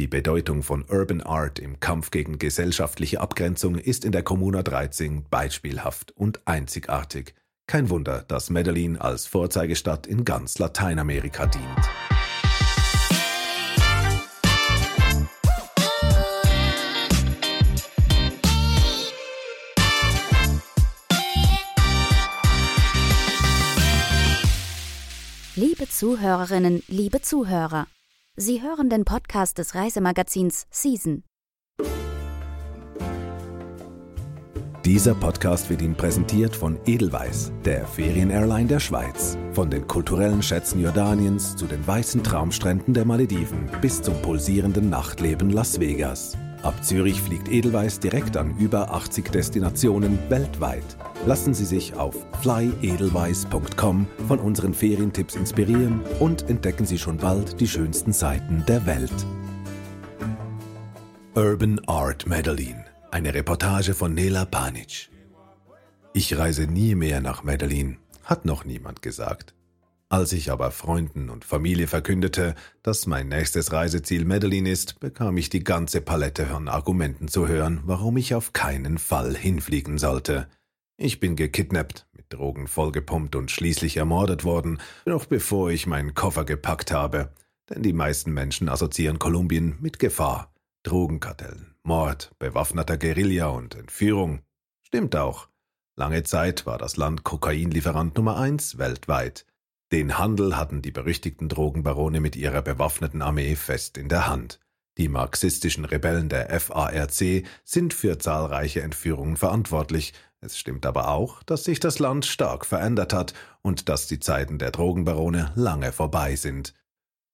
Die Bedeutung von Urban Art im Kampf gegen gesellschaftliche Abgrenzung ist in der Kommuna 13 beispielhaft und einzigartig. Kein Wunder, dass Medellin als Vorzeigestadt in ganz Lateinamerika dient. Liebe Zuhörerinnen, liebe Zuhörer, Sie hören den Podcast des Reisemagazins Season. Dieser Podcast wird Ihnen präsentiert von Edelweiss, der Ferienairline der Schweiz. Von den kulturellen Schätzen Jordaniens zu den weißen Traumstränden der Malediven bis zum pulsierenden Nachtleben Las Vegas. Ab Zürich fliegt Edelweiss direkt an über 80 Destinationen weltweit. Lassen Sie sich auf flyedelweiss.com von unseren Ferientipps inspirieren und entdecken Sie schon bald die schönsten Seiten der Welt. Urban Art Medellin. Eine Reportage von Nela Panic. Ich reise nie mehr nach Medellin, hat noch niemand gesagt. Als ich aber Freunden und Familie verkündete, dass mein nächstes Reiseziel Medellin ist, bekam ich die ganze Palette von Argumenten zu hören, warum ich auf keinen Fall hinfliegen sollte. Ich bin gekidnappt, mit Drogen vollgepumpt und schließlich ermordet worden, noch bevor ich meinen Koffer gepackt habe. Denn die meisten Menschen assoziieren Kolumbien mit Gefahr. Drogenkartellen, Mord, bewaffneter Guerilla und Entführung. Stimmt auch. Lange Zeit war das Land Kokainlieferant Nummer eins weltweit. Den Handel hatten die berüchtigten Drogenbarone mit ihrer bewaffneten Armee fest in der Hand. Die marxistischen Rebellen der FARC sind für zahlreiche Entführungen verantwortlich. Es stimmt aber auch, dass sich das Land stark verändert hat und dass die Zeiten der Drogenbarone lange vorbei sind.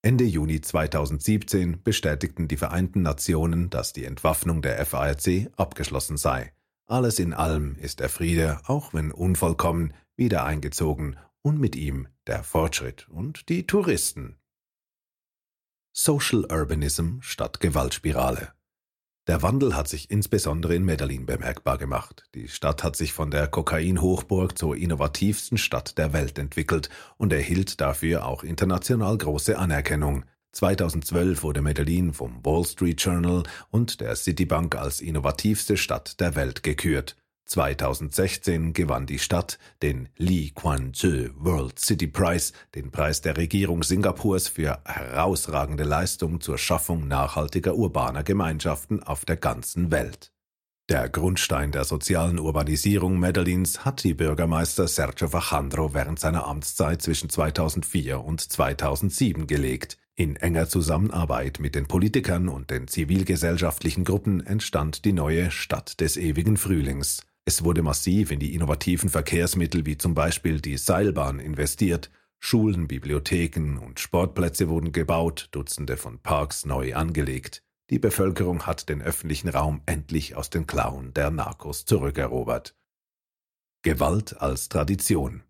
Ende Juni 2017 bestätigten die Vereinten Nationen, dass die Entwaffnung der FARC abgeschlossen sei. Alles in allem ist der Friede, auch wenn unvollkommen, wieder eingezogen und mit ihm der Fortschritt und die Touristen. Social Urbanism statt Gewaltspirale. Der Wandel hat sich insbesondere in Medellin bemerkbar gemacht. Die Stadt hat sich von der Kokain-Hochburg zur innovativsten Stadt der Welt entwickelt und erhielt dafür auch international große Anerkennung. 2012 wurde Medellin vom Wall Street Journal und der Citibank als innovativste Stadt der Welt gekürt. 2016 gewann die Stadt den Lee Kuan Yew World City Prize, den Preis der Regierung Singapurs für herausragende Leistung zur Schaffung nachhaltiger urbaner Gemeinschaften auf der ganzen Welt. Der Grundstein der sozialen Urbanisierung Medellins hat die Bürgermeister Sergio Vajandro während seiner Amtszeit zwischen 2004 und 2007 gelegt. In enger Zusammenarbeit mit den Politikern und den zivilgesellschaftlichen Gruppen entstand die neue Stadt des ewigen Frühlings. Es wurde massiv in die innovativen Verkehrsmittel wie zum Beispiel die Seilbahn investiert, Schulen, Bibliotheken und Sportplätze wurden gebaut, Dutzende von Parks neu angelegt. Die Bevölkerung hat den öffentlichen Raum endlich aus den Klauen der Narcos zurückerobert. Gewalt als Tradition.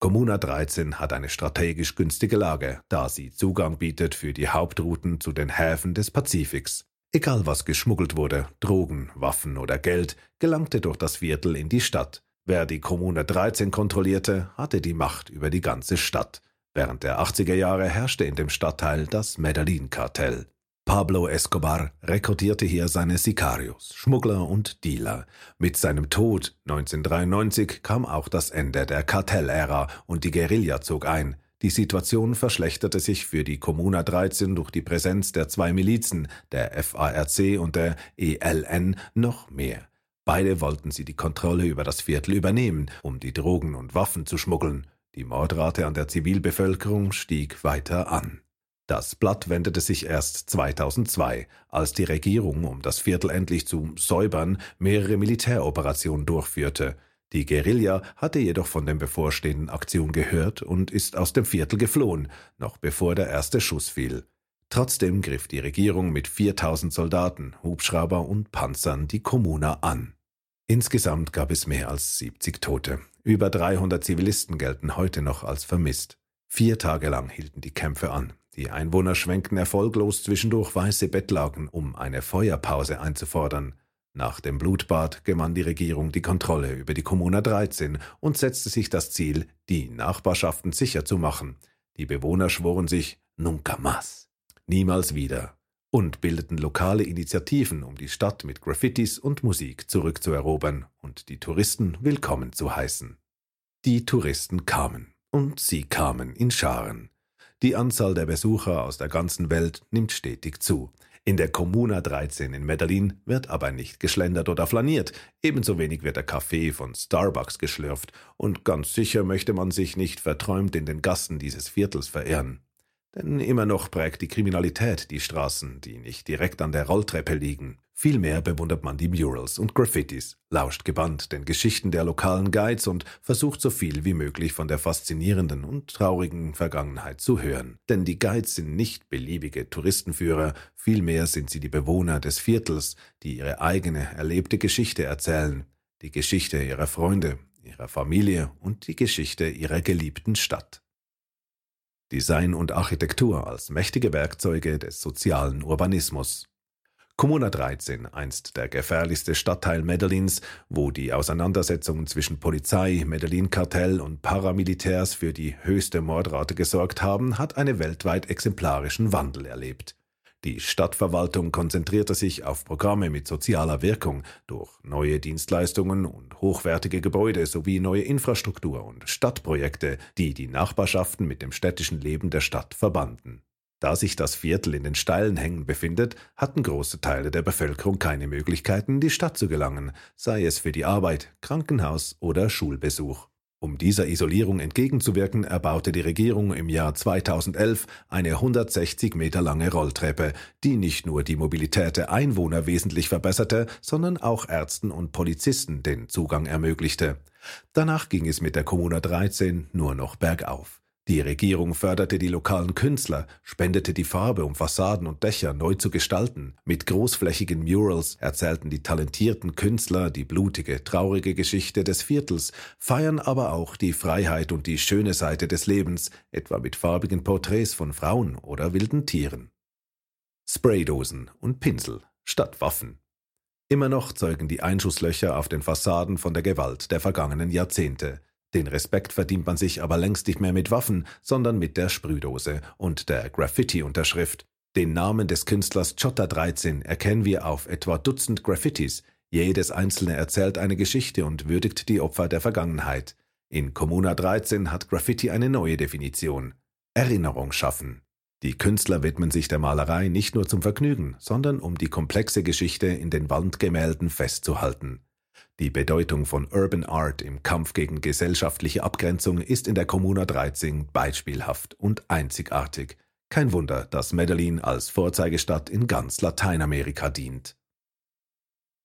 Kommuna 13 hat eine strategisch günstige Lage, da sie Zugang bietet für die Hauptrouten zu den Häfen des Pazifiks. Egal was geschmuggelt wurde, Drogen, Waffen oder Geld, gelangte durch das Viertel in die Stadt. Wer die Kommune 13 kontrollierte, hatte die Macht über die ganze Stadt. Während der 80er Jahre herrschte in dem Stadtteil das Medellin-Kartell. Pablo Escobar rekrutierte hier seine Sicarios, Schmuggler und Dealer. Mit seinem Tod 1993 kam auch das Ende der Kartellära und die Guerilla zog ein. Die Situation verschlechterte sich für die Kommuna 13 durch die Präsenz der zwei Milizen, der FARC und der ELN, noch mehr. Beide wollten sie die Kontrolle über das Viertel übernehmen, um die Drogen und Waffen zu schmuggeln. Die Mordrate an der Zivilbevölkerung stieg weiter an. Das Blatt wendete sich erst 2002, als die Regierung, um das Viertel endlich zu säubern, mehrere Militäroperationen durchführte. Die Guerilla hatte jedoch von der bevorstehenden Aktion gehört und ist aus dem Viertel geflohen, noch bevor der erste Schuss fiel. Trotzdem griff die Regierung mit 4000 Soldaten, Hubschrauber und Panzern die Kommuna an. Insgesamt gab es mehr als 70 Tote. Über 300 Zivilisten gelten heute noch als vermisst. Vier Tage lang hielten die Kämpfe an. Die Einwohner schwenkten erfolglos zwischendurch weiße Bettlaken, um eine Feuerpause einzufordern. Nach dem Blutbad gewann die Regierung die Kontrolle über die Kommuna 13 und setzte sich das Ziel, die Nachbarschaften sicher zu machen. Die Bewohner schworen sich Nunca más, niemals wieder. und bildeten lokale Initiativen, um die Stadt mit Graffitis und Musik zurückzuerobern und die Touristen willkommen zu heißen. Die Touristen kamen, und sie kamen in Scharen. Die Anzahl der Besucher aus der ganzen Welt nimmt stetig zu. In der Comuna 13 in Medellin wird aber nicht geschlendert oder flaniert, ebenso wenig wird der Kaffee von Starbucks geschlürft, und ganz sicher möchte man sich nicht verträumt in den Gassen dieses Viertels verirren. Denn immer noch prägt die Kriminalität die Straßen, die nicht direkt an der Rolltreppe liegen. Vielmehr bewundert man die Murals und Graffitis, lauscht gebannt den Geschichten der lokalen Guides und versucht so viel wie möglich von der faszinierenden und traurigen Vergangenheit zu hören. Denn die Guides sind nicht beliebige Touristenführer, vielmehr sind sie die Bewohner des Viertels, die ihre eigene erlebte Geschichte erzählen, die Geschichte ihrer Freunde, ihrer Familie und die Geschichte ihrer geliebten Stadt. Design und Architektur als mächtige Werkzeuge des sozialen Urbanismus. Kommuna 13, einst der gefährlichste Stadtteil Medellins, wo die Auseinandersetzungen zwischen Polizei, Medellin-Kartell und Paramilitärs für die höchste Mordrate gesorgt haben, hat einen weltweit exemplarischen Wandel erlebt. Die Stadtverwaltung konzentrierte sich auf Programme mit sozialer Wirkung durch neue Dienstleistungen und hochwertige Gebäude sowie neue Infrastruktur und Stadtprojekte, die die Nachbarschaften mit dem städtischen Leben der Stadt verbanden. Da sich das Viertel in den steilen Hängen befindet, hatten große Teile der Bevölkerung keine Möglichkeiten, in die Stadt zu gelangen, sei es für die Arbeit, Krankenhaus oder Schulbesuch. Um dieser Isolierung entgegenzuwirken, erbaute die Regierung im Jahr 2011 eine 160 Meter lange Rolltreppe, die nicht nur die Mobilität der Einwohner wesentlich verbesserte, sondern auch Ärzten und Polizisten den Zugang ermöglichte. Danach ging es mit der Kommuna 13 nur noch bergauf. Die Regierung förderte die lokalen Künstler, spendete die Farbe, um Fassaden und Dächer neu zu gestalten. Mit großflächigen Murals erzählten die talentierten Künstler die blutige, traurige Geschichte des Viertels, feiern aber auch die Freiheit und die schöne Seite des Lebens, etwa mit farbigen Porträts von Frauen oder wilden Tieren. Spraydosen und Pinsel statt Waffen. Immer noch zeugen die Einschusslöcher auf den Fassaden von der Gewalt der vergangenen Jahrzehnte. Den Respekt verdient man sich aber längst nicht mehr mit Waffen, sondern mit der Sprühdose und der Graffiti-Unterschrift. Den Namen des Künstlers Chotta 13 erkennen wir auf etwa Dutzend Graffitis. Jedes einzelne erzählt eine Geschichte und würdigt die Opfer der Vergangenheit. In Kommuna 13 hat Graffiti eine neue Definition. Erinnerung schaffen. Die Künstler widmen sich der Malerei nicht nur zum Vergnügen, sondern um die komplexe Geschichte in den Wandgemälden festzuhalten. Die Bedeutung von Urban Art im Kampf gegen gesellschaftliche Abgrenzung ist in der Kommuna 13 beispielhaft und einzigartig. Kein Wunder, dass Medellin als Vorzeigestadt in ganz Lateinamerika dient.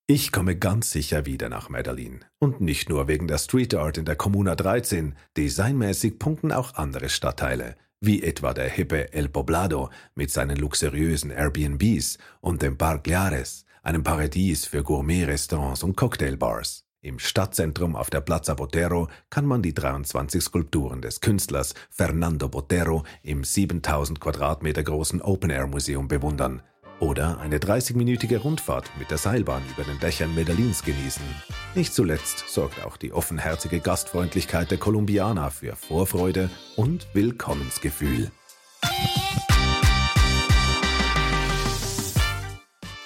Ich komme ganz sicher wieder nach Medellin. Und nicht nur wegen der Street Art in der Kommuna 13. Designmäßig punkten auch andere Stadtteile, wie etwa der hippe El Poblado mit seinen luxuriösen Airbnbs und dem Park Liares, einem Paradies für Gourmet-Restaurants und Cocktailbars. Im Stadtzentrum auf der Plaza Botero kann man die 23 Skulpturen des Künstlers Fernando Botero im 7000 Quadratmeter großen Open-Air-Museum bewundern oder eine 30-minütige Rundfahrt mit der Seilbahn über den Dächern Medellins genießen. Nicht zuletzt sorgt auch die offenherzige Gastfreundlichkeit der Kolumbianer für Vorfreude und Willkommensgefühl.